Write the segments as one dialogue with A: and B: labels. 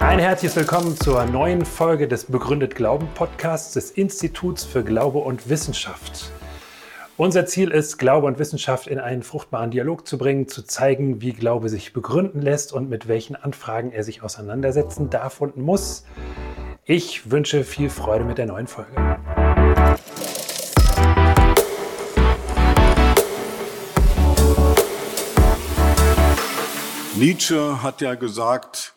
A: Ein herzliches Willkommen zur neuen Folge des Begründet Glauben Podcasts des Instituts für Glaube und Wissenschaft. Unser Ziel ist, Glaube und Wissenschaft in einen fruchtbaren Dialog zu bringen, zu zeigen, wie Glaube sich begründen lässt und mit welchen Anfragen er sich auseinandersetzen darf und muss. Ich wünsche viel Freude mit der neuen Folge.
B: Nietzsche hat ja gesagt,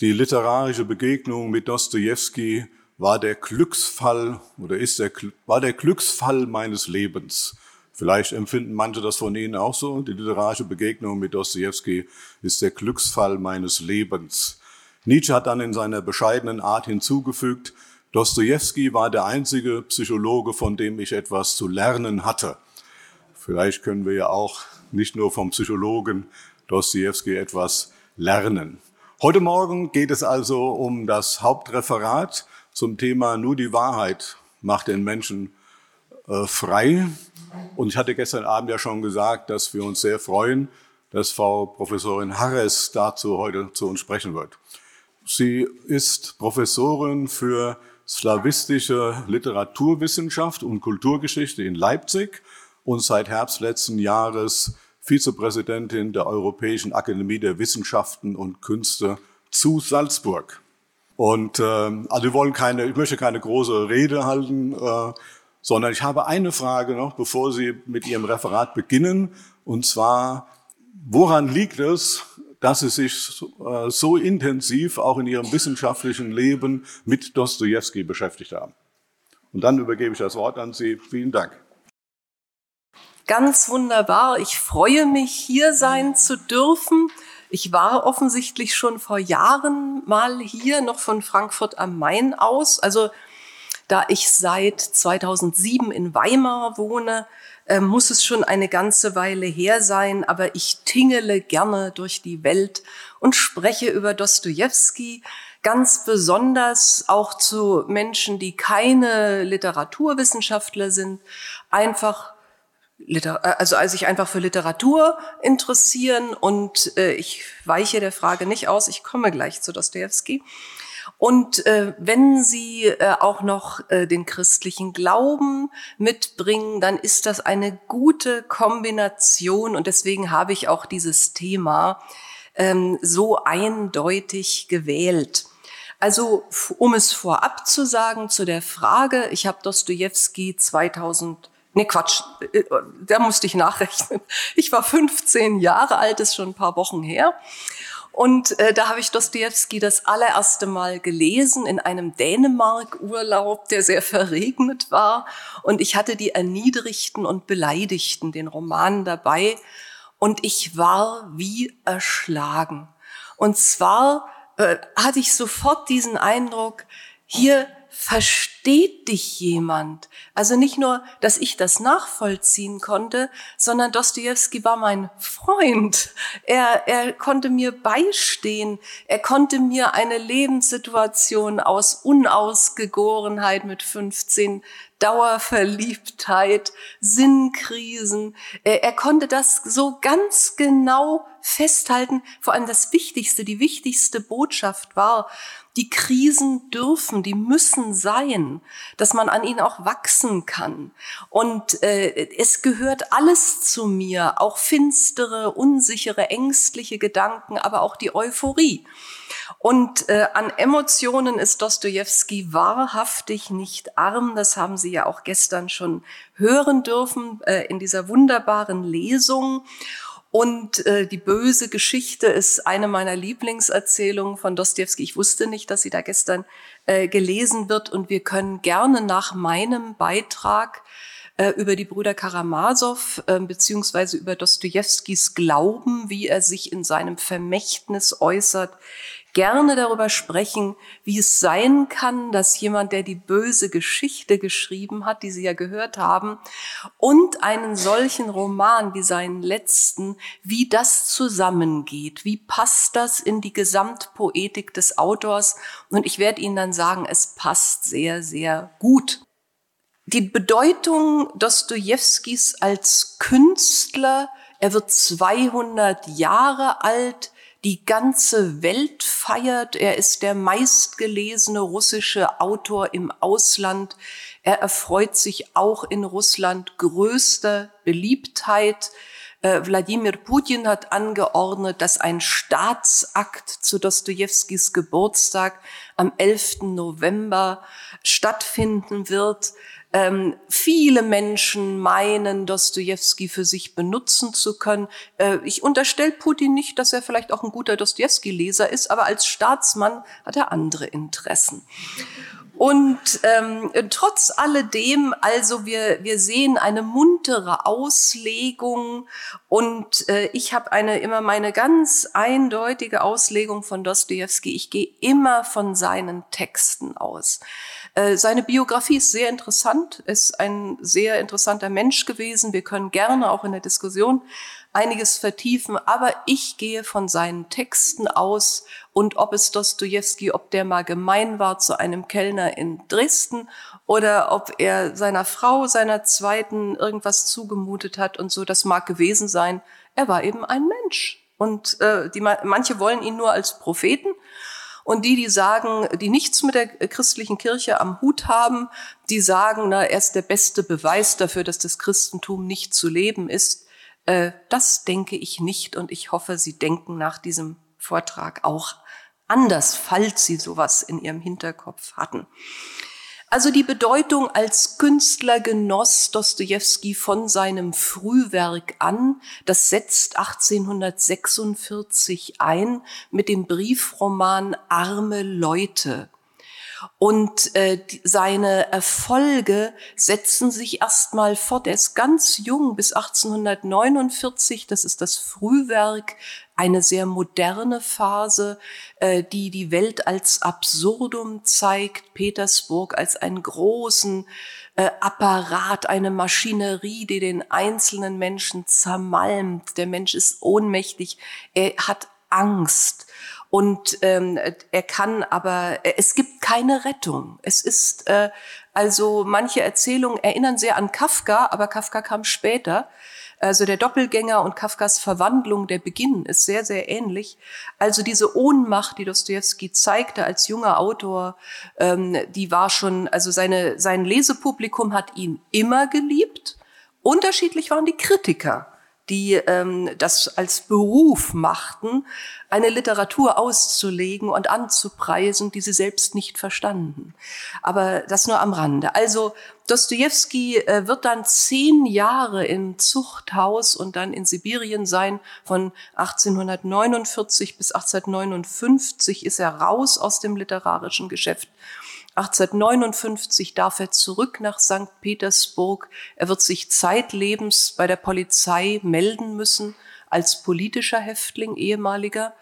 B: die literarische Begegnung mit Dostoevsky war der Glücksfall oder ist der, war der Glücksfall meines Lebens. Vielleicht empfinden manche das von Ihnen auch so. Die literarische Begegnung mit Dostoevsky ist der Glücksfall meines Lebens. Nietzsche hat dann in seiner bescheidenen Art hinzugefügt, Dostoevsky war der einzige Psychologe, von dem ich etwas zu lernen hatte. Vielleicht können wir ja auch nicht nur vom Psychologen Dostoevsky etwas lernen. Heute Morgen geht es also um das Hauptreferat zum Thema Nur die Wahrheit macht den Menschen äh, frei. Und ich hatte gestern Abend ja schon gesagt, dass wir uns sehr freuen, dass Frau Professorin Harres dazu heute zu uns sprechen wird. Sie ist Professorin für slawistische Literaturwissenschaft und Kulturgeschichte in Leipzig und seit Herbst letzten Jahres Vizepräsidentin der Europäischen Akademie der Wissenschaften und Künste zu Salzburg. Und äh, also wir wollen keine, ich möchte keine große Rede halten, äh, sondern ich habe eine Frage noch, bevor Sie mit Ihrem Referat beginnen. Und zwar, woran liegt es, dass Sie sich äh, so intensiv auch in Ihrem wissenschaftlichen Leben mit Dostoevsky beschäftigt haben? Und dann übergebe ich das Wort an Sie. Vielen Dank.
C: Ganz wunderbar. Ich freue mich, hier sein zu dürfen. Ich war offensichtlich schon vor Jahren mal hier, noch von Frankfurt am Main aus. Also da ich seit 2007 in Weimar wohne, äh, muss es schon eine ganze Weile her sein, aber ich tingele gerne durch die Welt und spreche über Dostoevsky, ganz besonders auch zu Menschen, die keine Literaturwissenschaftler sind, einfach Liter äh, also als sich einfach für Literatur interessieren und äh, ich weiche der Frage nicht aus, ich komme gleich zu Dostoevsky. Und äh, wenn Sie äh, auch noch äh, den christlichen Glauben mitbringen, dann ist das eine gute Kombination und deswegen habe ich auch dieses Thema ähm, so eindeutig gewählt. Also um es vorab zu sagen zu der Frage, ich habe Dostoevsky 2000 Nee, Quatsch, äh, da musste ich nachrechnen. Ich war 15 Jahre alt, ist schon ein paar Wochen her. Und äh, da habe ich Dostoevsky das allererste Mal gelesen in einem Dänemark-Urlaub, der sehr verregnet war. Und ich hatte die Erniedrigten und Beleidigten, den Roman dabei. Und ich war wie erschlagen. Und zwar äh, hatte ich sofort diesen Eindruck, hier versteht dich jemand. Also nicht nur, dass ich das nachvollziehen konnte, sondern Dostoevsky war mein Freund. Er, er konnte mir beistehen. Er konnte mir eine Lebenssituation aus Unausgegorenheit mit 15 Dauerverliebtheit, Sinnkrisen. Er, er konnte das so ganz genau festhalten. Vor allem das Wichtigste, die wichtigste Botschaft war, die Krisen dürfen, die müssen sein, dass man an ihnen auch wachsen kann. Und äh, es gehört alles zu mir, auch finstere, unsichere, ängstliche Gedanken, aber auch die Euphorie. Und äh, an Emotionen ist Dostoevsky wahrhaftig nicht arm. Das haben Sie ja auch gestern schon hören dürfen äh, in dieser wunderbaren Lesung. Und äh, die böse Geschichte ist eine meiner Lieblingserzählungen von Dostoevsky. Ich wusste nicht, dass sie da gestern äh, gelesen wird. Und wir können gerne nach meinem Beitrag äh, über die Brüder Karamasow äh, beziehungsweise über Dostojewskis Glauben, wie er sich in seinem Vermächtnis äußert, gerne darüber sprechen, wie es sein kann, dass jemand, der die böse Geschichte geschrieben hat, die Sie ja gehört haben, und einen solchen Roman wie seinen letzten, wie das zusammengeht, wie passt das in die Gesamtpoetik des Autors. Und ich werde Ihnen dann sagen, es passt sehr, sehr gut. Die Bedeutung Dostojewskis als Künstler Er wird 200 Jahre alt. Die ganze Welt feiert. Er ist der meistgelesene russische Autor im Ausland. Er erfreut sich auch in Russland größter Beliebtheit. Äh, Wladimir Putin hat angeordnet, dass ein Staatsakt zu Dostojewskis Geburtstag am 11. November stattfinden wird. Ähm, viele Menschen meinen, Dostoevsky für sich benutzen zu können. Äh, ich unterstelle Putin nicht, dass er vielleicht auch ein guter Dostoevsky-Leser ist, aber als Staatsmann hat er andere Interessen. Und ähm, trotz alledem, also wir, wir sehen eine muntere Auslegung und äh, ich habe eine immer meine ganz eindeutige Auslegung von Dostoevsky. Ich gehe immer von seinen Texten aus. Äh, seine Biografie ist sehr interessant, ist ein sehr interessanter Mensch gewesen. Wir können gerne auch in der Diskussion einiges vertiefen, aber ich gehe von seinen Texten aus und ob es Dostoevsky, ob der mal gemein war zu einem Kellner in Dresden oder ob er seiner Frau, seiner zweiten irgendwas zugemutet hat und so, das mag gewesen sein. Er war eben ein Mensch. Und äh, die, manche wollen ihn nur als Propheten. Und die, die sagen, die nichts mit der christlichen Kirche am Hut haben, die sagen, na, er ist der beste Beweis dafür, dass das Christentum nicht zu leben ist. Äh, das denke ich nicht und ich hoffe, Sie denken nach diesem Vortrag auch anders, falls Sie sowas in Ihrem Hinterkopf hatten. Also die Bedeutung als Künstler genoss Dostoevsky von seinem Frühwerk an. Das setzt 1846 ein mit dem Briefroman Arme Leute. Und äh, seine Erfolge setzen sich erstmal fort. Er ist ganz jung bis 1849, das ist das Frühwerk, eine sehr moderne Phase, äh, die die Welt als Absurdum zeigt, Petersburg als einen großen äh, Apparat, eine Maschinerie, die den einzelnen Menschen zermalmt. Der Mensch ist ohnmächtig, er hat Angst. Und ähm, er kann aber, es gibt keine Rettung. Es ist, äh, also manche Erzählungen erinnern sehr an Kafka, aber Kafka kam später. Also der Doppelgänger und Kafkas Verwandlung, der Beginn ist sehr, sehr ähnlich. Also diese Ohnmacht, die Dostoevsky zeigte als junger Autor, ähm, die war schon, also seine, sein Lesepublikum hat ihn immer geliebt. Unterschiedlich waren die Kritiker die ähm, das als Beruf machten, eine Literatur auszulegen und anzupreisen, die sie selbst nicht verstanden. Aber das nur am Rande. Also Dostoevsky äh, wird dann zehn Jahre im Zuchthaus und dann in Sibirien sein. Von 1849 bis 1859 ist er raus aus dem literarischen Geschäft 1859 darf er zurück nach St. Petersburg. Er wird sich zeitlebens bei der Polizei melden müssen als politischer Häftling, ehemaliger.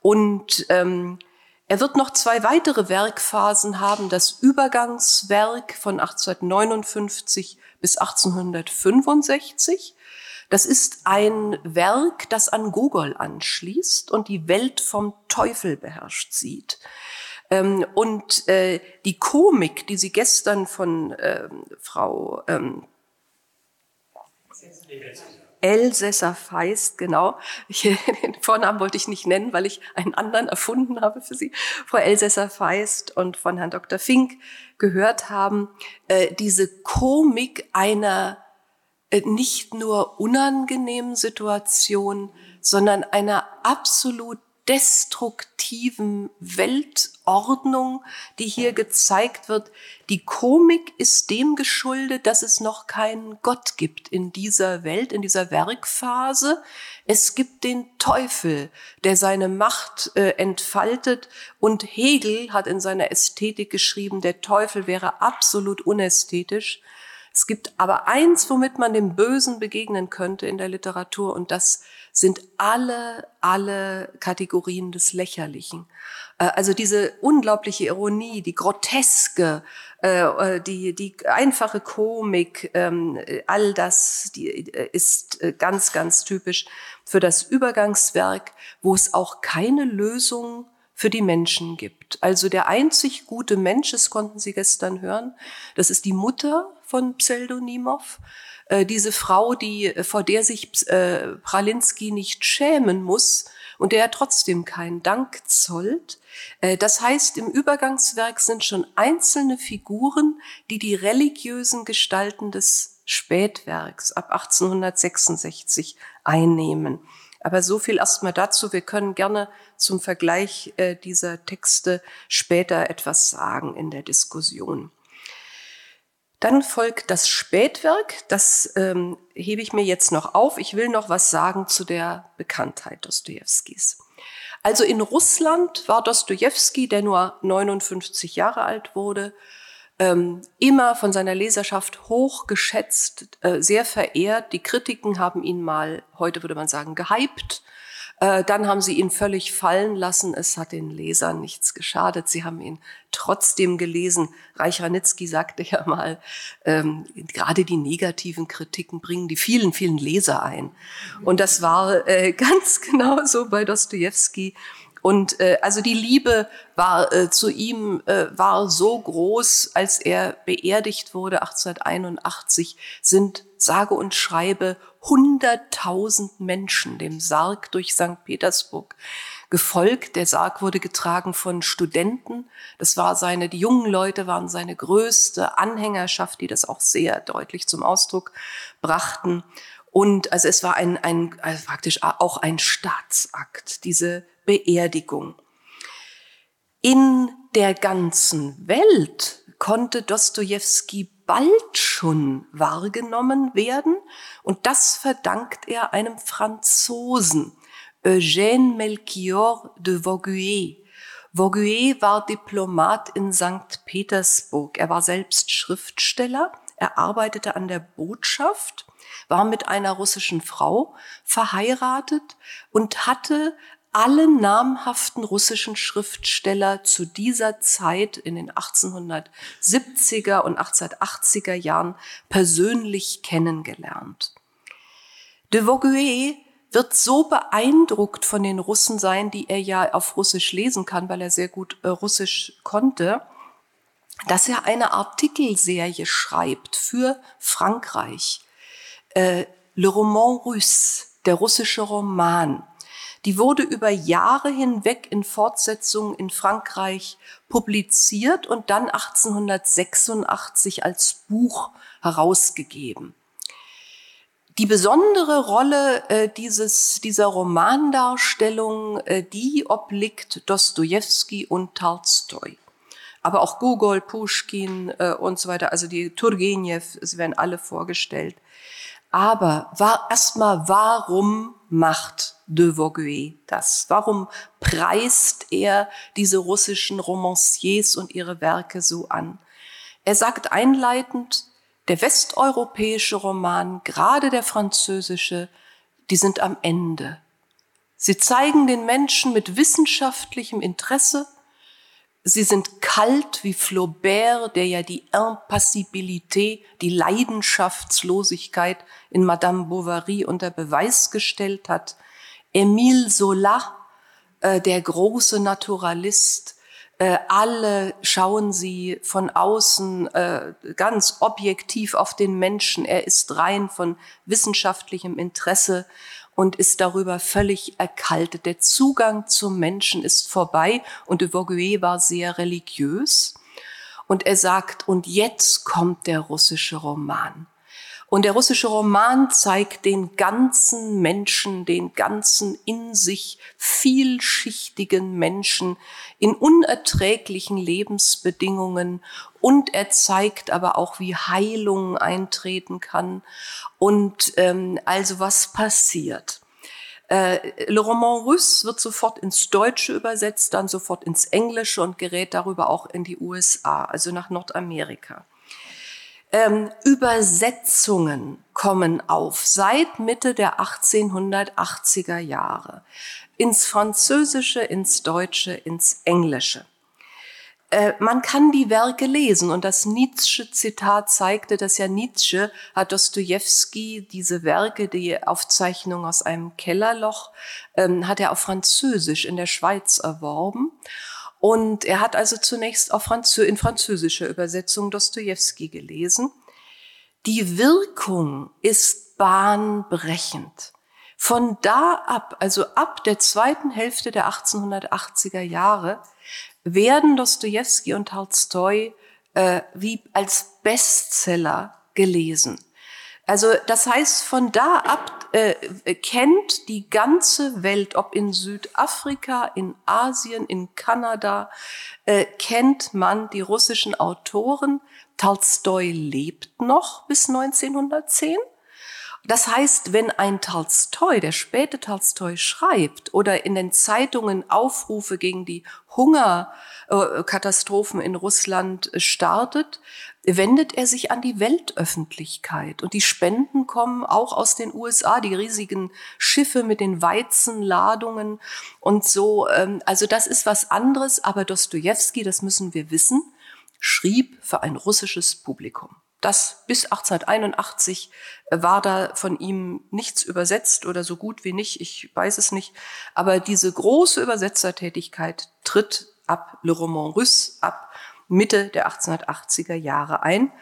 C: Und ähm, er wird noch zwei weitere Werkphasen haben. Das Übergangswerk von 1859 bis 1865. Das ist ein Werk, das an Gogol anschließt und die Welt vom Teufel beherrscht sieht. Ähm, und äh, die Komik, die Sie gestern von ähm, Frau ähm, Elsässer Feist, genau. Ich, den Vornamen wollte ich nicht nennen, weil ich einen anderen erfunden habe für Sie. Frau Elsässer Feist und von Herrn Dr. Fink gehört haben, äh, diese Komik einer äh, nicht nur unangenehmen Situation, sondern einer absolut destruktiven Weltordnung, die hier gezeigt wird. Die Komik ist dem geschuldet, dass es noch keinen Gott gibt in dieser Welt, in dieser Werkphase. Es gibt den Teufel, der seine Macht äh, entfaltet. Und Hegel hat in seiner Ästhetik geschrieben, der Teufel wäre absolut unästhetisch. Es gibt aber eins, womit man dem Bösen begegnen könnte in der Literatur, und das sind alle, alle Kategorien des Lächerlichen. Äh, also diese unglaubliche Ironie, die groteske, äh, äh, die, die einfache Komik, ähm, all das ist ganz, ganz typisch für das Übergangswerk, wo es auch keine Lösung für die Menschen gibt. Also der einzig gute Mensch, das konnten Sie gestern hören, das ist die Mutter von Pseldonimov. Äh, diese Frau, die, äh, vor der sich äh, Pralinski nicht schämen muss und der er trotzdem keinen Dank zollt. Äh, das heißt, im Übergangswerk sind schon einzelne Figuren, die die religiösen Gestalten des Spätwerks ab 1866 einnehmen. Aber so viel erstmal dazu. Wir können gerne zum Vergleich äh, dieser Texte später etwas sagen in der Diskussion. Dann folgt das Spätwerk, das ähm, hebe ich mir jetzt noch auf. Ich will noch was sagen zu der Bekanntheit Dostojewskis. Also in Russland war Dostojewski, der nur 59 Jahre alt wurde, ähm, immer von seiner Leserschaft hoch geschätzt, äh, sehr verehrt. Die Kritiken haben ihn mal, heute würde man sagen, gehypt. Äh, dann haben sie ihn völlig fallen lassen. Es hat den Lesern nichts geschadet. Sie haben ihn trotzdem gelesen. Reich Ranitzky sagte ja mal, ähm, gerade die negativen Kritiken bringen die vielen, vielen Leser ein. Und das war äh, ganz genau so bei Dostoevsky. Und äh, also die Liebe war äh, zu ihm äh, war so groß, als er beerdigt wurde 1881, sind sage und schreibe 100.000 Menschen dem Sarg durch St. Petersburg gefolgt. Der Sarg wurde getragen von Studenten. Das war seine, die jungen Leute waren seine größte Anhängerschaft, die das auch sehr deutlich zum Ausdruck brachten. Und also es war ein, ein also praktisch auch ein Staatsakt, diese Beerdigung. In der ganzen Welt konnte Dostoevsky bald schon wahrgenommen werden und das verdankt er einem Franzosen, Eugène Melchior de Vauguet. Vauguet war Diplomat in St. Petersburg. Er war selbst Schriftsteller. Er arbeitete an der Botschaft, war mit einer russischen Frau verheiratet und hatte alle namhaften russischen Schriftsteller zu dieser Zeit in den 1870er und 1880er Jahren persönlich kennengelernt. De Vauguet wird so beeindruckt von den Russen sein, die er ja auf Russisch lesen kann, weil er sehr gut äh, Russisch konnte, dass er eine Artikelserie schreibt für Frankreich. Äh, Le Roman Russe, der russische Roman. Die wurde über Jahre hinweg in Fortsetzungen in Frankreich publiziert und dann 1886 als Buch herausgegeben. Die besondere Rolle äh, dieses, dieser Romandarstellung, äh, die obliegt Dostoevsky und Tolstoi. Aber auch Gogol, Pushkin äh, und so weiter, also die Turgenev, sie werden alle vorgestellt. Aber war erstmal, warum macht de Vauguet das? Warum preist er diese russischen Romanciers und ihre Werke so an? Er sagt einleitend, der westeuropäische Roman, gerade der französische, die sind am Ende. Sie zeigen den Menschen mit wissenschaftlichem Interesse Sie sind kalt wie Flaubert, der ja die Impassibilité, die Leidenschaftslosigkeit in Madame Bovary unter Beweis gestellt hat. Émile Zola, äh, der große Naturalist, äh, alle schauen sie von außen äh, ganz objektiv auf den Menschen. Er ist rein von wissenschaftlichem Interesse und ist darüber völlig erkaltet. Der Zugang zum Menschen ist vorbei und de Vauguet war sehr religiös. Und er sagt, und jetzt kommt der russische Roman. Und der russische Roman zeigt den ganzen Menschen, den ganzen in sich vielschichtigen Menschen in unerträglichen Lebensbedingungen und er zeigt aber auch, wie Heilung eintreten kann und ähm, also was passiert. Äh, Le Roman Russe wird sofort ins Deutsche übersetzt, dann sofort ins Englische und gerät darüber auch in die USA, also nach Nordamerika. Ähm, Übersetzungen kommen auf seit Mitte der 1880er Jahre ins Französische, ins Deutsche, ins Englische. Äh, man kann die Werke lesen und das Nietzsche-Zitat zeigte, dass ja Nietzsche hat Dostoevsky diese Werke, die Aufzeichnung aus einem Kellerloch, ähm, hat er auf Französisch in der Schweiz erworben. Und er hat also zunächst auf Franzö in französischer Übersetzung Dostoevsky gelesen. Die Wirkung ist bahnbrechend. Von da ab, also ab der zweiten Hälfte der 1880er Jahre, werden Dostoevsky und Tolstoi äh, wie als Bestseller gelesen. Also das heißt, von da ab äh, kennt die ganze Welt, ob in Südafrika, in Asien, in Kanada, äh, kennt man die russischen Autoren. Tolstoi lebt noch bis 1910. Das heißt, wenn ein Tolstoi, der späte Tolstoi schreibt oder in den Zeitungen Aufrufe gegen die Hungerkatastrophen in Russland startet, wendet er sich an die Weltöffentlichkeit. Und die Spenden kommen auch aus den USA, die riesigen Schiffe mit den Weizenladungen und so. Ähm, also das ist was anderes, aber Dostoevsky, das müssen wir wissen, schrieb für ein russisches Publikum. Das bis 1881 war da von ihm nichts übersetzt oder so gut wie nicht, ich weiß es nicht. Aber diese große Übersetzertätigkeit tritt ab Le Roman Russe, ab Mitte der 1880er Jahre ein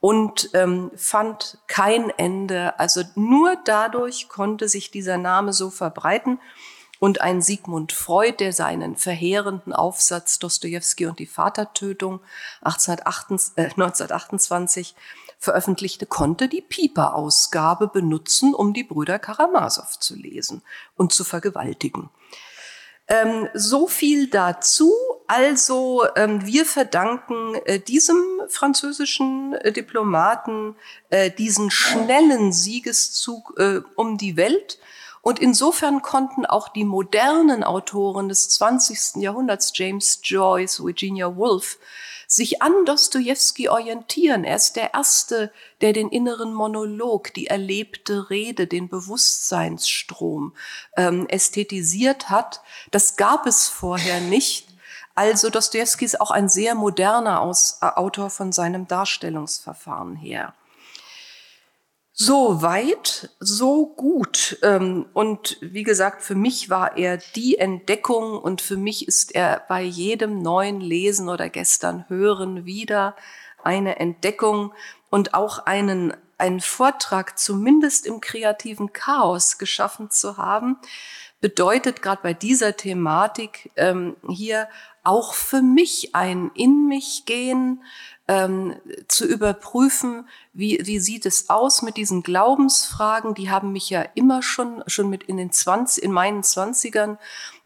C: und ähm, fand kein Ende. Also nur dadurch konnte sich dieser Name so verbreiten. Und ein Sigmund Freud, der seinen verheerenden Aufsatz Dostoevsky und die Vatertötung 1828, äh, 1928 veröffentlichte, konnte die Pieper-Ausgabe benutzen, um die Brüder Karamasow zu lesen und zu vergewaltigen. Ähm, so viel dazu. Also ähm, wir verdanken äh, diesem französischen äh, Diplomaten äh, diesen schnellen Siegeszug äh, um die Welt. Und insofern konnten auch die modernen Autoren des 20. Jahrhunderts, James Joyce, Virginia Woolf, sich an Dostoevsky orientieren. Er ist der Erste, der den inneren Monolog, die erlebte Rede, den Bewusstseinsstrom ähm, ästhetisiert hat. Das gab es vorher nicht. Also Dostoevsky ist auch ein sehr moderner Aus, Autor von seinem Darstellungsverfahren her. So weit, so gut. Ähm, und wie gesagt, für mich war er die Entdeckung und für mich ist er bei jedem neuen Lesen oder gestern Hören wieder eine Entdeckung und auch einen, einen Vortrag zumindest im kreativen Chaos geschaffen zu haben, bedeutet gerade bei dieser Thematik ähm, hier auch für mich ein In mich gehen, ähm, zu überprüfen, wie, wie sieht es aus mit diesen Glaubensfragen. Die haben mich ja immer schon, schon mit in den 20, in meinen Zwanzigern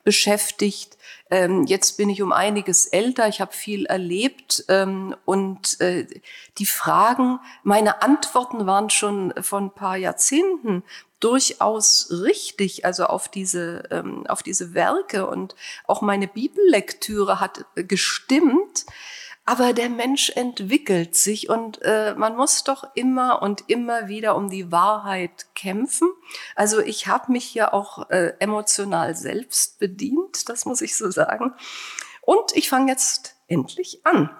C: beschäftigt. Ähm, jetzt bin ich um einiges älter, ich habe viel erlebt ähm, und äh, die Fragen, meine Antworten waren schon von ein paar Jahrzehnten durchaus richtig, also auf diese, ähm, auf diese Werke und auch meine Bibellektüre hat gestimmt. Aber der Mensch entwickelt sich und äh, man muss doch immer und immer wieder um die Wahrheit kämpfen. Also ich habe mich ja auch äh, emotional selbst bedient, das muss ich so sagen. Und ich fange jetzt endlich an.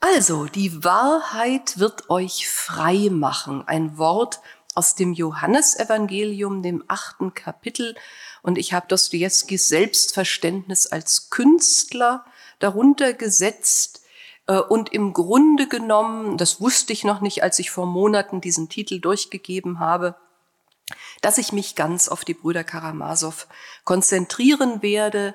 C: Also, die Wahrheit wird euch frei machen. Ein Wort aus dem Johannesevangelium, dem achten Kapitel. Und ich habe Dostojewskis Selbstverständnis als Künstler darunter gesetzt äh, und im Grunde genommen, das wusste ich noch nicht, als ich vor Monaten diesen Titel durchgegeben habe, dass ich mich ganz auf die Brüder Karamasow konzentrieren werde.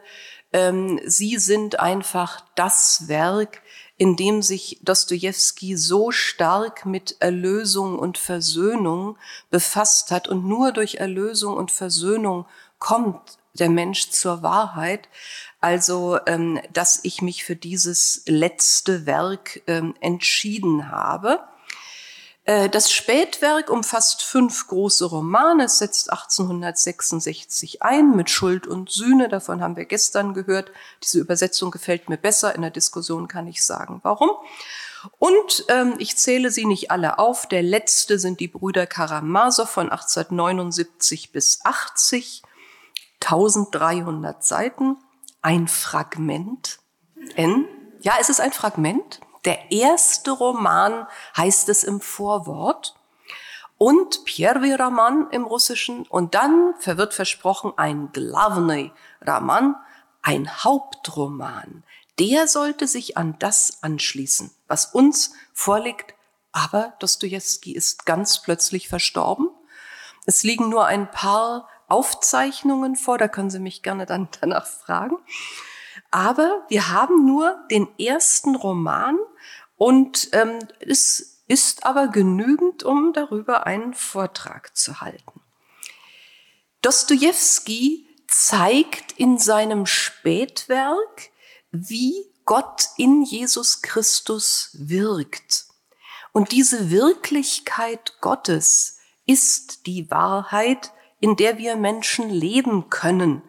C: Ähm, sie sind einfach das Werk, in dem sich Dostoevsky so stark mit Erlösung und Versöhnung befasst hat. Und nur durch Erlösung und Versöhnung kommt der Mensch zur Wahrheit. Also, ähm, dass ich mich für dieses letzte Werk ähm, entschieden habe. Äh, das Spätwerk umfasst fünf große Romane, es setzt 1866 ein mit Schuld und Sühne, davon haben wir gestern gehört. Diese Übersetzung gefällt mir besser, in der Diskussion kann ich sagen, warum. Und ähm, ich zähle sie nicht alle auf. Der letzte sind die Brüder Karamasow von 1879 bis 80, 1300 Seiten ein Fragment. N. Ja, es ist ein Fragment. Der erste Roman heißt es im Vorwort und Pierre Raman im Russischen und dann verwirrt versprochen ein Glavny Raman, ein Hauptroman. Der sollte sich an das anschließen, was uns vorliegt Aber Dostoevsky ist ganz plötzlich verstorben. Es liegen nur ein paar Aufzeichnungen vor, da können Sie mich gerne dann danach fragen. Aber wir haben nur den ersten Roman und ähm, es ist aber genügend, um darüber einen Vortrag zu halten. Dostoevsky zeigt in seinem Spätwerk, wie Gott in Jesus Christus wirkt. Und diese Wirklichkeit Gottes ist die Wahrheit, in der wir Menschen leben können,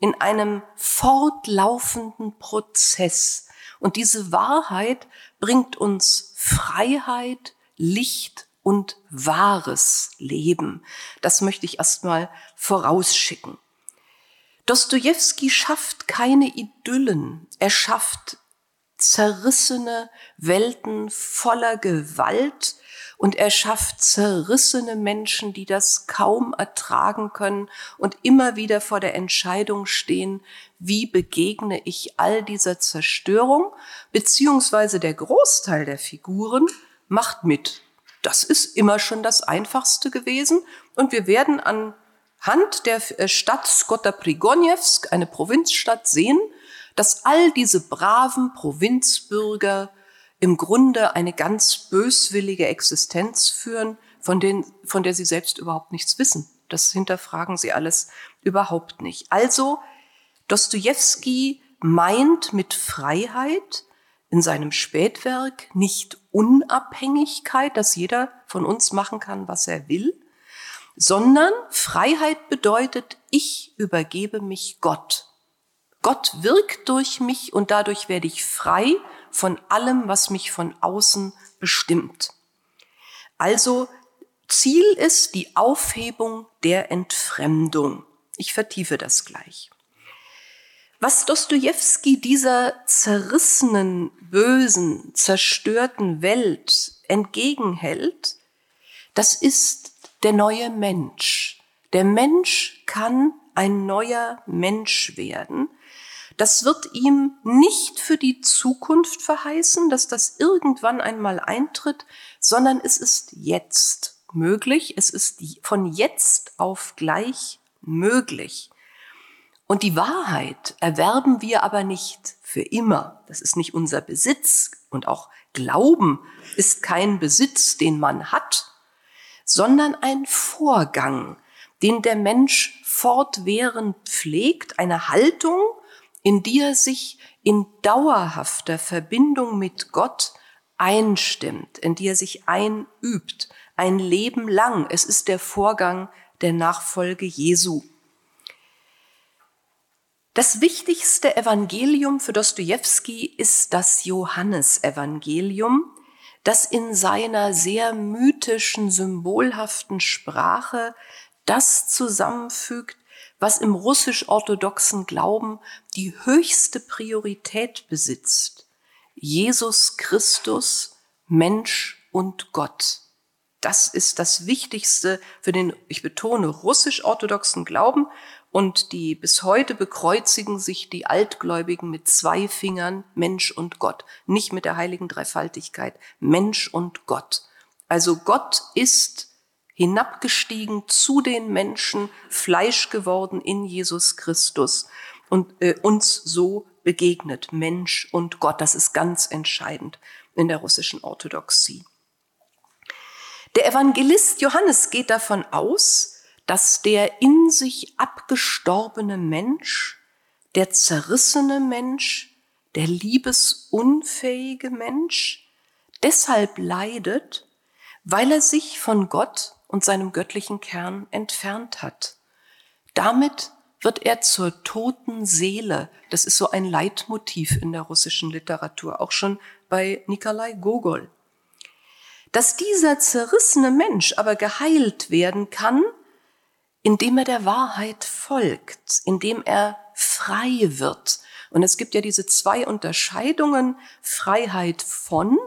C: in einem fortlaufenden Prozess. Und diese Wahrheit bringt uns Freiheit, Licht und wahres Leben. Das möchte ich erstmal vorausschicken. Dostoevsky schafft keine Idyllen, er schafft zerrissene Welten voller Gewalt und er schafft zerrissene Menschen, die das kaum ertragen können und immer wieder vor der Entscheidung stehen, wie begegne ich all dieser Zerstörung, beziehungsweise der Großteil der Figuren macht mit. Das ist immer schon das Einfachste gewesen und wir werden anhand der äh, Stadt Skota Prigonjewsk, eine Provinzstadt, sehen, dass all diese braven Provinzbürger im Grunde eine ganz böswillige Existenz führen, von, denen, von der sie selbst überhaupt nichts wissen. Das hinterfragen sie alles überhaupt nicht. Also, Dostoevsky meint mit Freiheit in seinem Spätwerk nicht Unabhängigkeit, dass jeder von uns machen kann, was er will, sondern Freiheit bedeutet, ich übergebe mich Gott. Gott wirkt durch mich und dadurch werde ich frei von allem, was mich von außen bestimmt. Also Ziel ist die Aufhebung der Entfremdung. Ich vertiefe das gleich. Was Dostoevsky dieser zerrissenen, bösen, zerstörten Welt entgegenhält, das ist der neue Mensch. Der Mensch kann ein neuer Mensch werden, das wird ihm nicht für die Zukunft verheißen, dass das irgendwann einmal eintritt, sondern es ist jetzt möglich. Es ist von jetzt auf gleich möglich. Und die Wahrheit erwerben wir aber nicht für immer. Das ist nicht unser Besitz. Und auch Glauben ist kein Besitz, den man hat, sondern ein Vorgang, den der Mensch fortwährend pflegt, eine Haltung, in die er sich in dauerhafter Verbindung mit Gott einstimmt, in die er sich einübt, ein Leben lang. Es ist der Vorgang der Nachfolge Jesu. Das wichtigste Evangelium für Dostoevsky ist das Johannesevangelium, das in seiner sehr mythischen, symbolhaften Sprache das zusammenfügt, was im russisch-orthodoxen Glauben die höchste Priorität besitzt. Jesus Christus, Mensch und Gott. Das ist das Wichtigste für den, ich betone, russisch-orthodoxen Glauben. Und die bis heute bekreuzigen sich die Altgläubigen mit zwei Fingern, Mensch und Gott. Nicht mit der heiligen Dreifaltigkeit, Mensch und Gott. Also Gott ist hinabgestiegen zu den Menschen, Fleisch geworden in Jesus Christus und äh, uns so begegnet, Mensch und Gott. Das ist ganz entscheidend in der russischen Orthodoxie. Der Evangelist Johannes geht davon aus, dass der in sich abgestorbene Mensch, der zerrissene Mensch, der liebesunfähige Mensch deshalb leidet, weil er sich von Gott und seinem göttlichen Kern entfernt hat. Damit wird er zur toten Seele. Das ist so ein Leitmotiv in der russischen Literatur, auch schon bei Nikolai Gogol. Dass dieser zerrissene Mensch aber geheilt werden kann, indem er der Wahrheit folgt, indem er frei wird. Und es gibt ja diese zwei Unterscheidungen, Freiheit von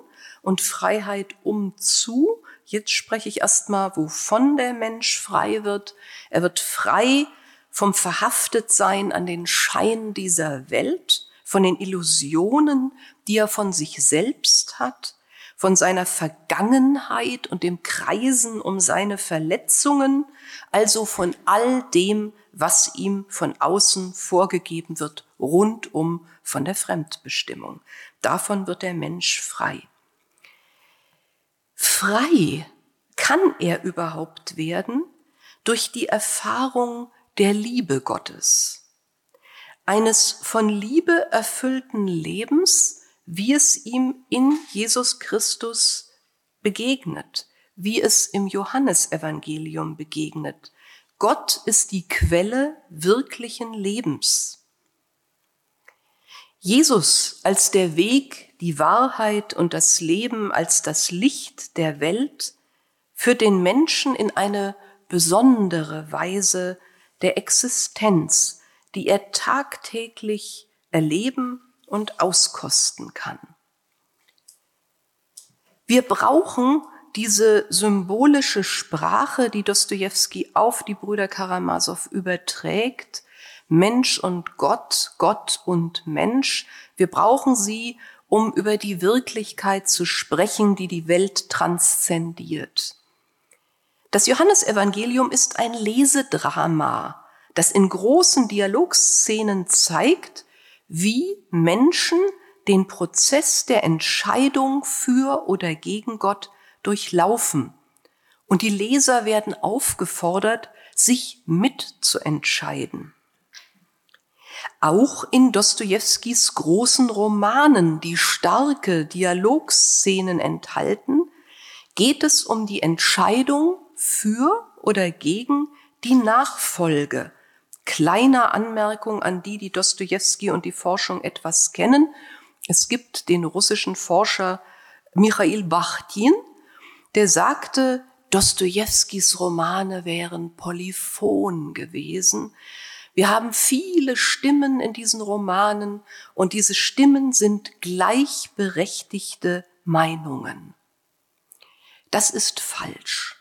C: und Freiheit um zu. Jetzt spreche ich erstmal, wovon der Mensch frei wird. Er wird frei vom Verhaftetsein an den Schein dieser Welt, von den Illusionen, die er von sich selbst hat, von seiner Vergangenheit und dem Kreisen um seine Verletzungen, also von all dem, was ihm von außen vorgegeben wird, rundum von der Fremdbestimmung. Davon wird der Mensch frei. Frei kann er überhaupt werden durch die Erfahrung der Liebe Gottes, eines von Liebe erfüllten Lebens, wie es ihm in Jesus Christus begegnet, wie es im Johannesevangelium begegnet. Gott ist die Quelle wirklichen Lebens. Jesus als der Weg, die Wahrheit und das Leben als das Licht der Welt führt den Menschen in eine besondere Weise der Existenz, die er tagtäglich erleben und auskosten kann. Wir brauchen diese symbolische Sprache, die Dostoevsky auf die Brüder Karamasow überträgt, Mensch und Gott, Gott und Mensch. Wir brauchen sie, um über die Wirklichkeit zu sprechen, die die Welt transzendiert. Das Johannesevangelium ist ein Lesedrama, das in großen Dialogszenen zeigt, wie Menschen den Prozess der Entscheidung für oder gegen Gott durchlaufen. Und die Leser werden aufgefordert, sich mitzuentscheiden. Auch in Dostojewskis großen Romanen, die starke Dialogszenen enthalten, geht es um die Entscheidung für oder gegen die Nachfolge kleiner Anmerkung an die, die Dostoevsky und die Forschung etwas kennen. Es gibt den russischen Forscher Michail Bachtin, der sagte, Dostojewskis Romane wären polyphon gewesen. Wir haben viele Stimmen in diesen Romanen und diese Stimmen sind gleichberechtigte Meinungen. Das ist falsch.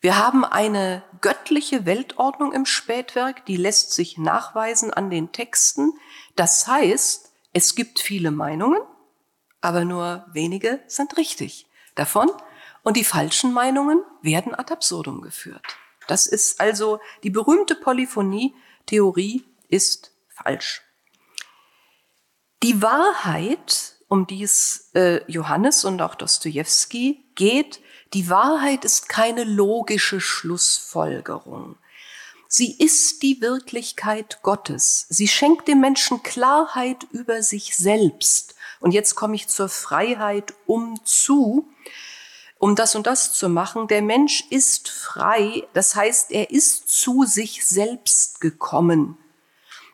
C: Wir haben eine göttliche Weltordnung im Spätwerk, die lässt sich nachweisen an den Texten. Das heißt, es gibt viele Meinungen, aber nur wenige sind richtig davon. Und die falschen Meinungen werden ad absurdum geführt. Das ist also die berühmte Polyphonie-Theorie ist falsch. Die Wahrheit, um die es äh, Johannes und auch Dostoevsky geht, die Wahrheit ist keine logische Schlussfolgerung. Sie ist die Wirklichkeit Gottes. Sie schenkt dem Menschen Klarheit über sich selbst. Und jetzt komme ich zur Freiheit um zu, um das und das zu machen. Der Mensch ist frei, das heißt, er ist zu sich selbst gekommen.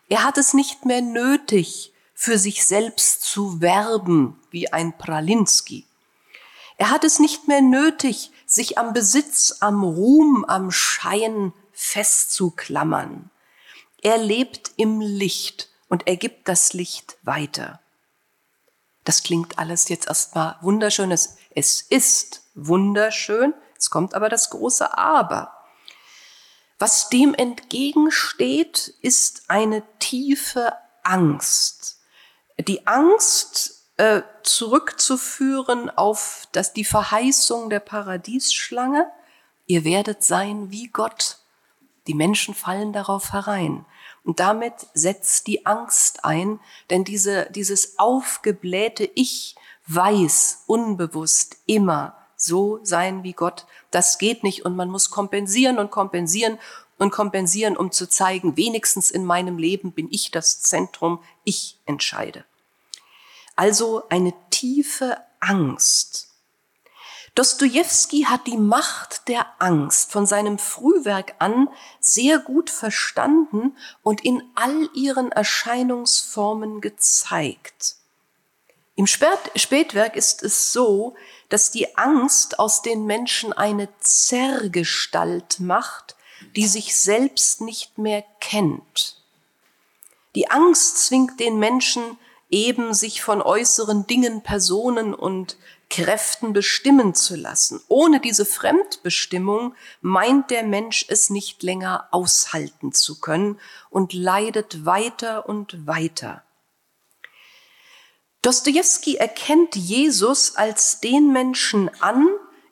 C: Er hat es nicht mehr nötig, für sich selbst zu werben, wie ein Pralinski. Er hat es nicht mehr nötig, sich am Besitz, am Ruhm, am Schein festzuklammern. Er lebt im Licht und er gibt das Licht weiter. Das klingt alles jetzt erstmal wunderschön. Es ist wunderschön. Es kommt aber das große Aber. Was dem entgegensteht, ist eine tiefe Angst. Die Angst äh, zurückzuführen auf das, die Verheißung der Paradiesschlange. Ihr werdet sein wie Gott. Die Menschen fallen darauf herein. Und damit setzt die Angst ein, denn diese, dieses aufgeblähte Ich weiß unbewusst immer so sein wie Gott, das geht nicht und man muss kompensieren und kompensieren und kompensieren, um zu zeigen, wenigstens in meinem Leben bin ich das Zentrum, ich entscheide also eine tiefe Angst. Dostojewski hat die Macht der Angst von seinem Frühwerk an sehr gut verstanden und in all ihren Erscheinungsformen gezeigt. Im Spätwerk ist es so, dass die Angst aus den Menschen eine Zerrgestalt macht, die sich selbst nicht mehr kennt. Die Angst zwingt den Menschen eben sich von äußeren Dingen, Personen und Kräften bestimmen zu lassen. Ohne diese Fremdbestimmung meint der Mensch es nicht länger aushalten zu können und leidet weiter und weiter. Dostoevsky erkennt Jesus als den Menschen an,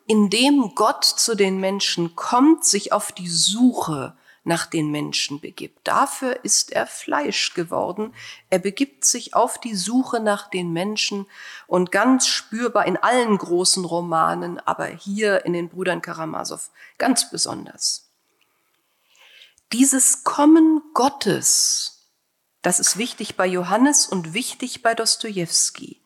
C: in dem Gott zu den Menschen kommt, sich auf die Suche nach den Menschen begibt. Dafür ist er Fleisch geworden. Er begibt sich auf die Suche nach den Menschen und ganz spürbar in allen großen Romanen, aber hier in den Brüdern Karamasow ganz besonders. Dieses Kommen Gottes, das ist wichtig bei Johannes und wichtig bei Dostojewski,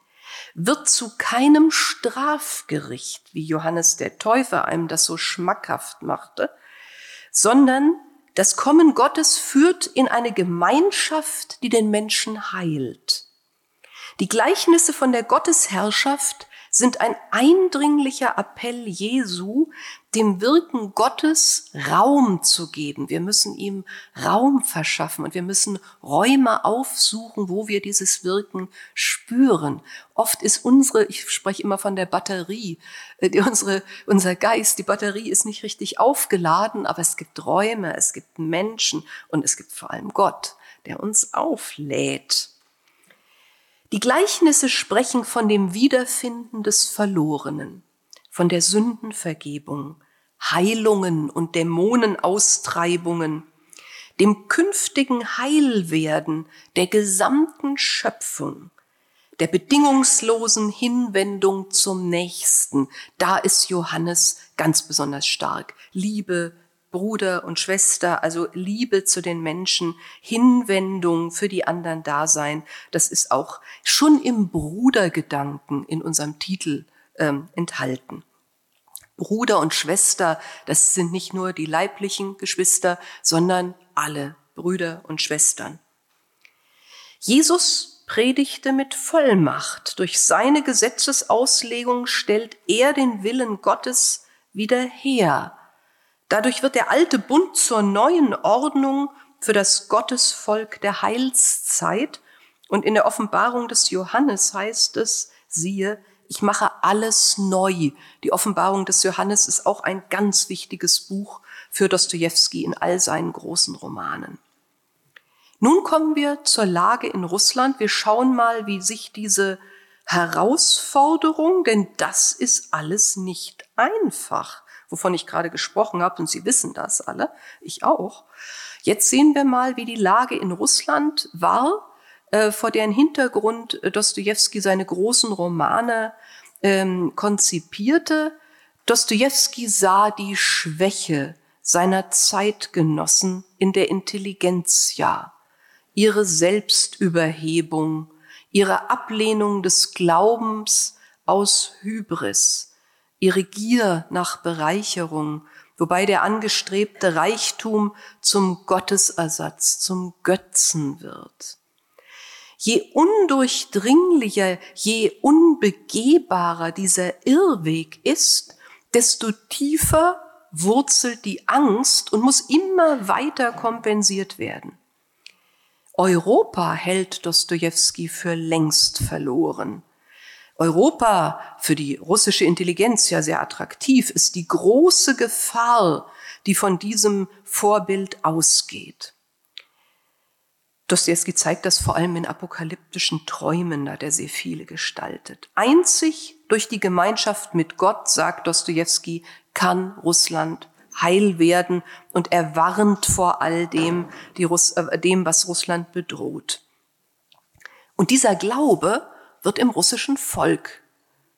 C: wird zu keinem Strafgericht, wie Johannes der Täufer einem das so schmackhaft machte, sondern das Kommen Gottes führt in eine Gemeinschaft, die den Menschen heilt. Die Gleichnisse von der Gottesherrschaft sind ein eindringlicher Appell Jesu, dem Wirken Gottes Raum zu geben. Wir müssen ihm Raum verschaffen und wir müssen Räume aufsuchen, wo wir dieses Wirken spüren. Oft ist unsere, ich spreche immer von der Batterie, äh, unsere, unser Geist, die Batterie ist nicht richtig aufgeladen, aber es gibt Räume, es gibt Menschen und es gibt vor allem Gott, der uns auflädt. Die Gleichnisse sprechen von dem Wiederfinden des Verlorenen, von der Sündenvergebung, Heilungen und Dämonenaustreibungen, dem künftigen Heilwerden der gesamten Schöpfung, der bedingungslosen Hinwendung zum Nächsten. Da ist Johannes ganz besonders stark. Liebe, Bruder und Schwester, also Liebe zu den Menschen, Hinwendung für die anderen Dasein, das ist auch schon im Brudergedanken in unserem Titel ähm, enthalten. Bruder und Schwester, das sind nicht nur die leiblichen Geschwister, sondern alle Brüder und Schwestern. Jesus predigte mit Vollmacht. Durch seine Gesetzesauslegung stellt er den Willen Gottes wieder her Dadurch wird der alte Bund zur neuen Ordnung für das Gottesvolk der Heilszeit. Und in der Offenbarung des Johannes heißt es, siehe, ich mache alles neu. Die Offenbarung des Johannes ist auch ein ganz wichtiges Buch für Dostoevsky in all seinen großen Romanen. Nun kommen wir zur Lage in Russland. Wir schauen mal, wie sich diese Herausforderung, denn das ist alles nicht einfach, wovon ich gerade gesprochen habe, und Sie wissen das alle, ich auch. Jetzt sehen wir mal, wie die Lage in Russland war, äh, vor deren Hintergrund Dostoevsky seine großen Romane ähm, konzipierte. Dostoevsky sah die Schwäche seiner Zeitgenossen in der Intelligenzia, ihre Selbstüberhebung, ihre Ablehnung des Glaubens aus Hybris, ihre Gier nach Bereicherung, wobei der angestrebte Reichtum zum Gottesersatz, zum Götzen wird. Je undurchdringlicher, je unbegehbarer dieser Irrweg ist, desto tiefer wurzelt die Angst und muss immer weiter kompensiert werden. Europa hält Dostoevsky für längst verloren. Europa für die russische Intelligenz ja sehr attraktiv ist, die große Gefahr, die von diesem Vorbild ausgeht. Dostoevsky zeigt das vor allem in apokalyptischen Träumen, da der sehr viele gestaltet. Einzig durch die Gemeinschaft mit Gott, sagt Dostoevsky, kann Russland heil werden und er warnt vor all dem, äh, dem was Russland bedroht. Und dieser Glaube wird im russischen Volk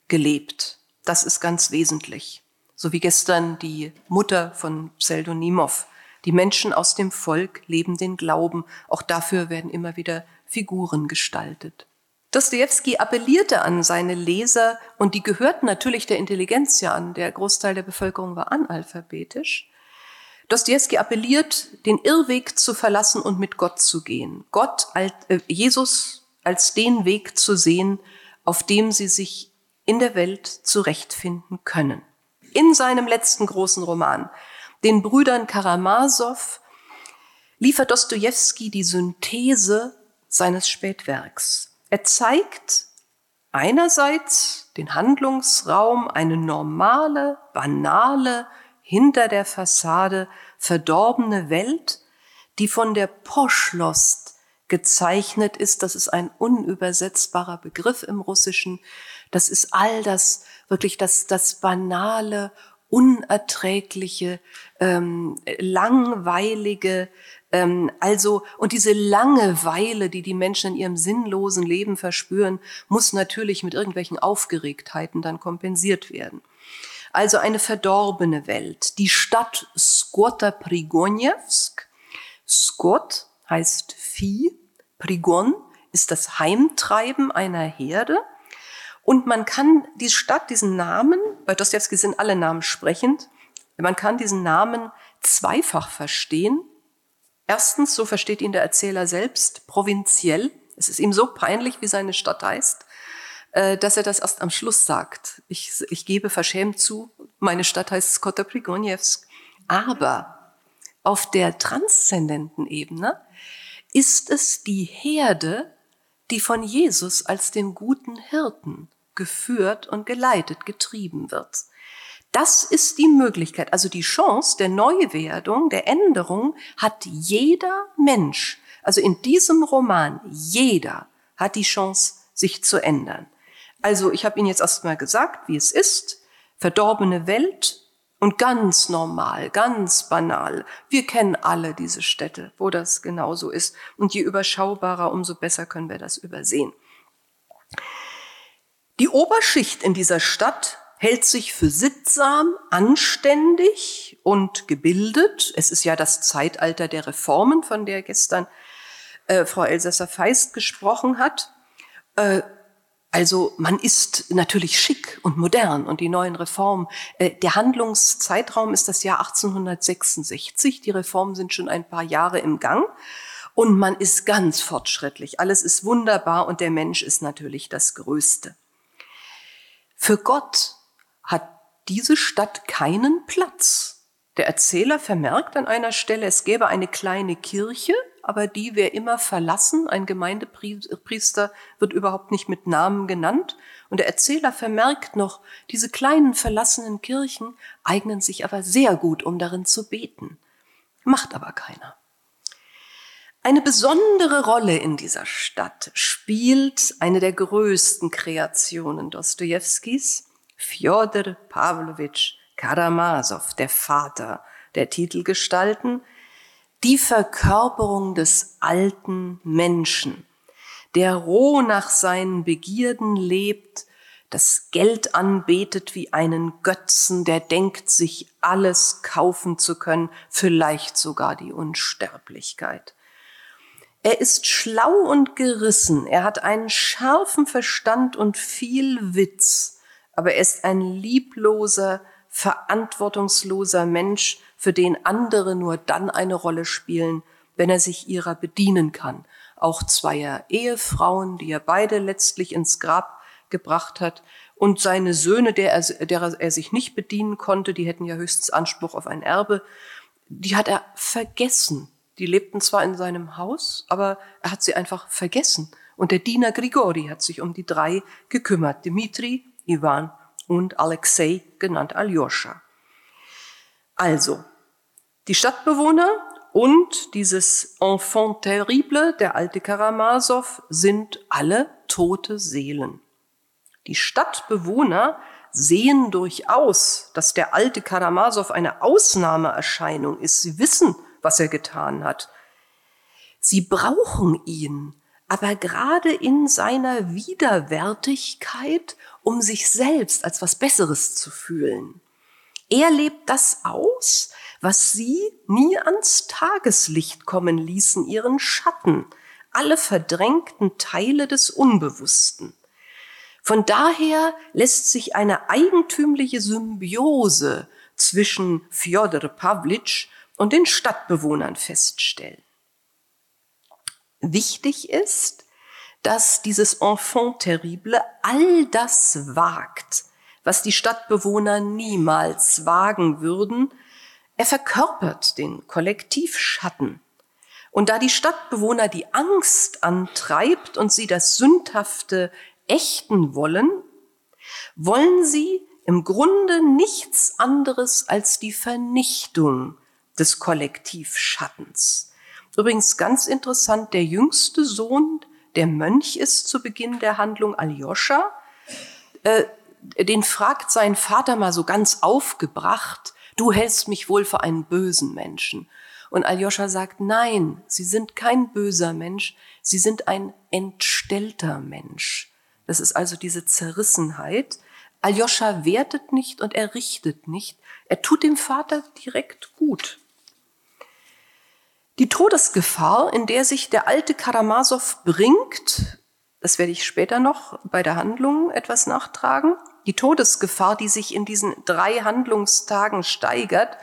C: gelebt. Das ist ganz wesentlich. So wie gestern die Mutter von Pseldonimov. Die Menschen aus dem Volk leben den Glauben. Auch dafür werden immer wieder Figuren gestaltet. Dostoevsky appellierte an seine Leser und die gehörten natürlich der Intelligenz ja an. Der Großteil der Bevölkerung war analphabetisch. Dostoevsky appelliert, den Irrweg zu verlassen und mit Gott zu gehen. Gott, äh, Jesus als den Weg zu sehen, auf dem sie sich in der Welt zurechtfinden können. In seinem letzten großen Roman, den Brüdern Karamasow, liefert Dostoevsky die Synthese seines Spätwerks. Er zeigt einerseits den Handlungsraum, eine normale, banale, hinter der Fassade verdorbene Welt, die von der Poschlost gezeichnet ist. Das ist ein unübersetzbarer Begriff im Russischen. Das ist all das, wirklich das, das banale, unerträgliche, ähm, langweilige, ähm, also, und diese Langeweile, die die Menschen in ihrem sinnlosen Leben verspüren, muss natürlich mit irgendwelchen Aufgeregtheiten dann kompensiert werden. Also eine verdorbene Welt. Die Stadt Skota Prigonjewsk. Skot heißt Vieh. Prigon ist das Heimtreiben einer Herde. Und man kann die Stadt, diesen Namen, bei Dostoevsky sind alle Namen sprechend, man kann diesen Namen zweifach verstehen. Erstens, so versteht ihn der Erzähler selbst, provinziell. Es ist ihm so peinlich, wie seine Stadt heißt, äh, dass er das erst am Schluss sagt. Ich, ich gebe verschämt zu, meine Stadt heißt Skota Prigonjewsk. Aber auf der transzendenten Ebene ist es die Herde, die von Jesus als dem guten Hirten geführt und geleitet, getrieben wird. Das ist die Möglichkeit, also die Chance der Neuwerdung, der Änderung hat jeder Mensch. Also in diesem Roman, jeder hat die Chance, sich zu ändern. Also ich habe Ihnen jetzt erstmal gesagt, wie es ist. Verdorbene Welt und ganz normal, ganz banal. Wir kennen alle diese Städte, wo das genauso ist. Und je überschaubarer, umso besser können wir das übersehen. Die Oberschicht in dieser Stadt hält sich für sittsam, anständig und gebildet. Es ist ja das Zeitalter der Reformen, von der gestern äh, Frau Elsässer Feist gesprochen hat. Äh, also man ist natürlich schick und modern und die neuen Reformen. Äh, der Handlungszeitraum ist das Jahr 1866. Die Reformen sind schon ein paar Jahre im Gang. Und man ist ganz fortschrittlich. Alles ist wunderbar und der Mensch ist natürlich das Größte. Für Gott hat diese Stadt keinen Platz. Der Erzähler vermerkt an einer Stelle, es gäbe eine kleine Kirche, aber die wäre immer verlassen. Ein Gemeindepriester wird überhaupt nicht mit Namen genannt. Und der Erzähler vermerkt noch, diese kleinen verlassenen Kirchen eignen sich aber sehr gut, um darin zu beten. Macht aber keiner. Eine besondere Rolle in dieser Stadt spielt eine der größten Kreationen Dostojewskis, Fjodor Pavlovich Karamasow, der Vater der Titelgestalten, die Verkörperung des alten Menschen, der roh nach seinen Begierden lebt, das Geld anbetet wie einen Götzen, der denkt, sich alles kaufen zu können, vielleicht sogar die Unsterblichkeit. Er ist schlau und gerissen, er hat einen scharfen Verstand und viel Witz, aber er ist ein liebloser, verantwortungsloser Mensch, für den andere nur dann eine Rolle spielen, wenn er sich ihrer bedienen kann. Auch zweier Ehefrauen, die er beide letztlich ins Grab gebracht hat, und seine Söhne, der er, derer er sich nicht bedienen konnte, die hätten ja höchstens Anspruch auf ein Erbe, die hat er vergessen. Die lebten zwar in seinem Haus, aber er hat sie einfach vergessen. Und der Diener Grigori hat sich um die drei gekümmert. Dimitri, Ivan und Alexei, genannt Aljoscha. Also, die Stadtbewohner und dieses Enfant terrible, der alte Karamasow, sind alle tote Seelen. Die Stadtbewohner sehen durchaus, dass der alte Karamasow eine Ausnahmeerscheinung ist. Sie wissen, was er getan hat. Sie brauchen ihn, aber gerade in seiner Widerwärtigkeit, um sich selbst als was Besseres zu fühlen. Er lebt das aus, was sie nie ans Tageslicht kommen ließen, ihren Schatten, alle verdrängten Teile des Unbewussten. Von daher lässt sich eine eigentümliche Symbiose zwischen Fjodor Pavlitsch und den Stadtbewohnern feststellen. Wichtig ist, dass dieses Enfant terrible all das wagt, was die Stadtbewohner niemals wagen würden. Er verkörpert den Kollektivschatten. Und da die Stadtbewohner die Angst antreibt und sie das Sündhafte ächten wollen, wollen sie im Grunde nichts anderes als die Vernichtung des Kollektivschattens. Übrigens ganz interessant, der jüngste Sohn, der Mönch ist zu Beginn der Handlung Aljoscha, äh, den fragt sein Vater mal so ganz aufgebracht, du hältst mich wohl für einen bösen Menschen. Und Aljoscha sagt, nein, Sie sind kein böser Mensch, Sie sind ein entstellter Mensch. Das ist also diese Zerrissenheit. Aljoscha wertet nicht und er richtet nicht. Er tut dem Vater direkt gut. Die Todesgefahr, in der sich der alte Karamasow bringt, das werde ich später noch bei der Handlung etwas nachtragen, die Todesgefahr, die sich in diesen drei Handlungstagen steigert,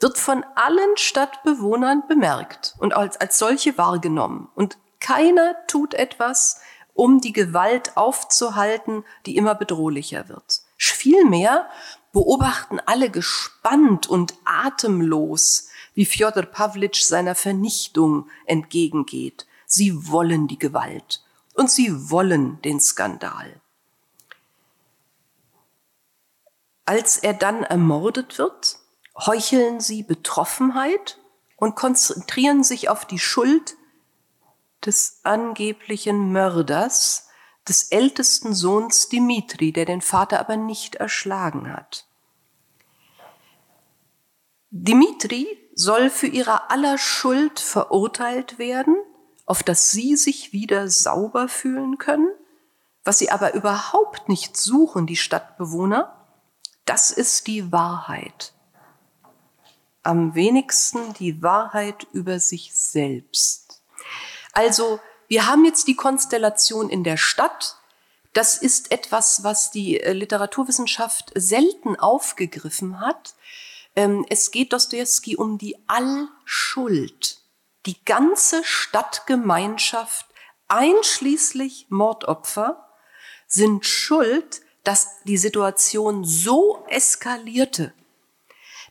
C: wird von allen Stadtbewohnern bemerkt und als, als solche wahrgenommen. Und keiner tut etwas, um die Gewalt aufzuhalten, die immer bedrohlicher wird. Vielmehr beobachten alle gespannt und atemlos, wie Fjodor Pavlitsch seiner Vernichtung entgegengeht. Sie wollen die Gewalt und sie wollen den Skandal. Als er dann ermordet wird, heucheln sie Betroffenheit und konzentrieren sich auf die Schuld des angeblichen Mörders, des ältesten Sohns Dimitri, der den Vater aber nicht erschlagen hat. Dimitri soll für ihre aller Schuld verurteilt werden, auf dass sie sich wieder sauber fühlen können, was sie aber überhaupt nicht suchen, die Stadtbewohner, das ist die Wahrheit. Am wenigsten die Wahrheit über sich selbst. Also, wir haben jetzt die Konstellation in der Stadt. Das ist etwas, was die äh, Literaturwissenschaft selten aufgegriffen hat. Ähm, es geht Dostoevsky um die Allschuld. Die ganze Stadtgemeinschaft, einschließlich Mordopfer, sind schuld dass die Situation so eskalierte.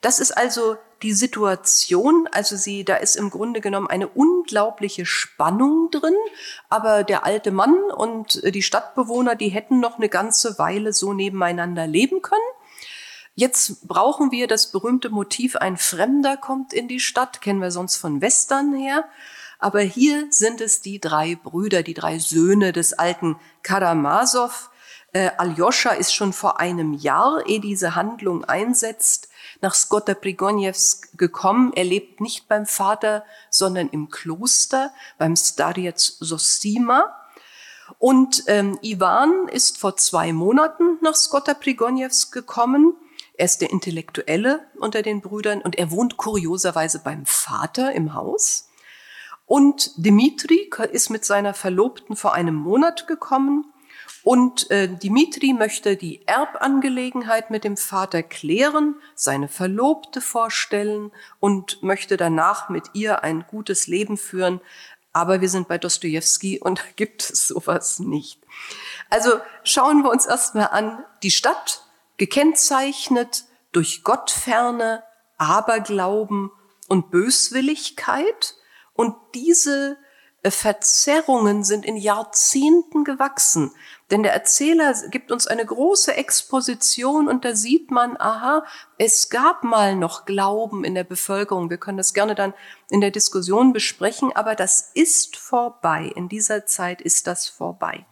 C: Das ist also die Situation, also sie, da ist im Grunde genommen eine unglaubliche Spannung drin, aber der alte Mann und die Stadtbewohner, die hätten noch eine ganze Weile so nebeneinander leben können. Jetzt brauchen wir das berühmte Motiv, ein Fremder kommt in die Stadt, kennen wir sonst von Western her. Aber hier sind es die drei Brüder, die drei Söhne des alten Karamasow, äh, Aljoscha ist schon vor einem Jahr, ehe diese Handlung einsetzt, nach Skota Prigonjevs gekommen. Er lebt nicht beim Vater, sondern im Kloster, beim Starec Sosima. Und ähm, Ivan ist vor zwei Monaten nach Skota Prigonjevs gekommen. Er ist der Intellektuelle unter den Brüdern und er wohnt kurioserweise beim Vater im Haus. Und Dimitri ist mit seiner Verlobten vor einem Monat gekommen und äh, Dimitri möchte die Erbangelegenheit mit dem Vater klären, seine Verlobte vorstellen und möchte danach mit ihr ein gutes Leben führen. Aber wir sind bei Dostoevsky und da gibt es sowas nicht. Also schauen wir uns erstmal an, die Stadt, gekennzeichnet durch Gottferne, Aberglauben und Böswilligkeit. Und diese äh, Verzerrungen sind in Jahrzehnten gewachsen. Denn der Erzähler gibt uns eine große Exposition und da sieht man, aha, es gab mal noch Glauben in der Bevölkerung. Wir können das gerne dann in der Diskussion besprechen, aber das ist vorbei. In dieser Zeit ist das vorbei.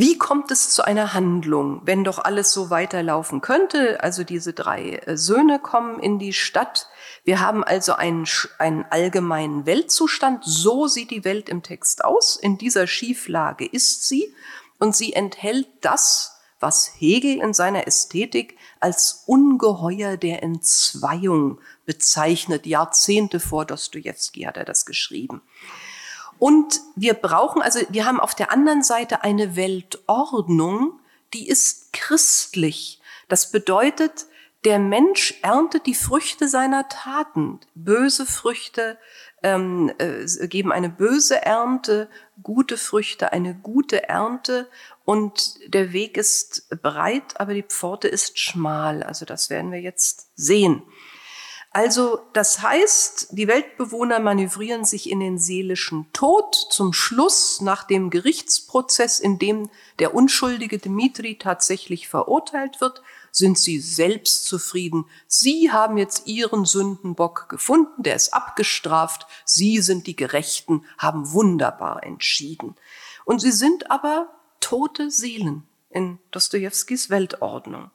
C: Wie kommt es zu einer Handlung, wenn doch alles so weiterlaufen könnte? Also diese drei äh, Söhne kommen in die Stadt. Wir haben also einen, einen allgemeinen Weltzustand. So sieht die Welt im Text aus. In dieser Schieflage ist sie. Und sie enthält das, was Hegel in seiner Ästhetik als Ungeheuer der Entzweiung bezeichnet. Jahrzehnte vor Dostoevsky hat er das geschrieben. Und wir brauchen, also wir haben auf der anderen Seite eine Weltordnung, die ist christlich. Das bedeutet, der Mensch erntet die Früchte seiner Taten. Böse Früchte ähm, äh, geben eine böse Ernte, gute Früchte eine gute Ernte. Und der Weg ist breit, aber die Pforte ist schmal. Also das werden wir jetzt sehen. Also das heißt, die Weltbewohner manövrieren sich in den seelischen Tod. Zum Schluss, nach dem Gerichtsprozess, in dem der unschuldige Dmitri tatsächlich verurteilt wird, sind sie selbst zufrieden. Sie haben jetzt ihren Sündenbock gefunden, der ist abgestraft. Sie sind die Gerechten, haben wunderbar entschieden. Und sie sind aber tote Seelen in Dostojewskis Weltordnung.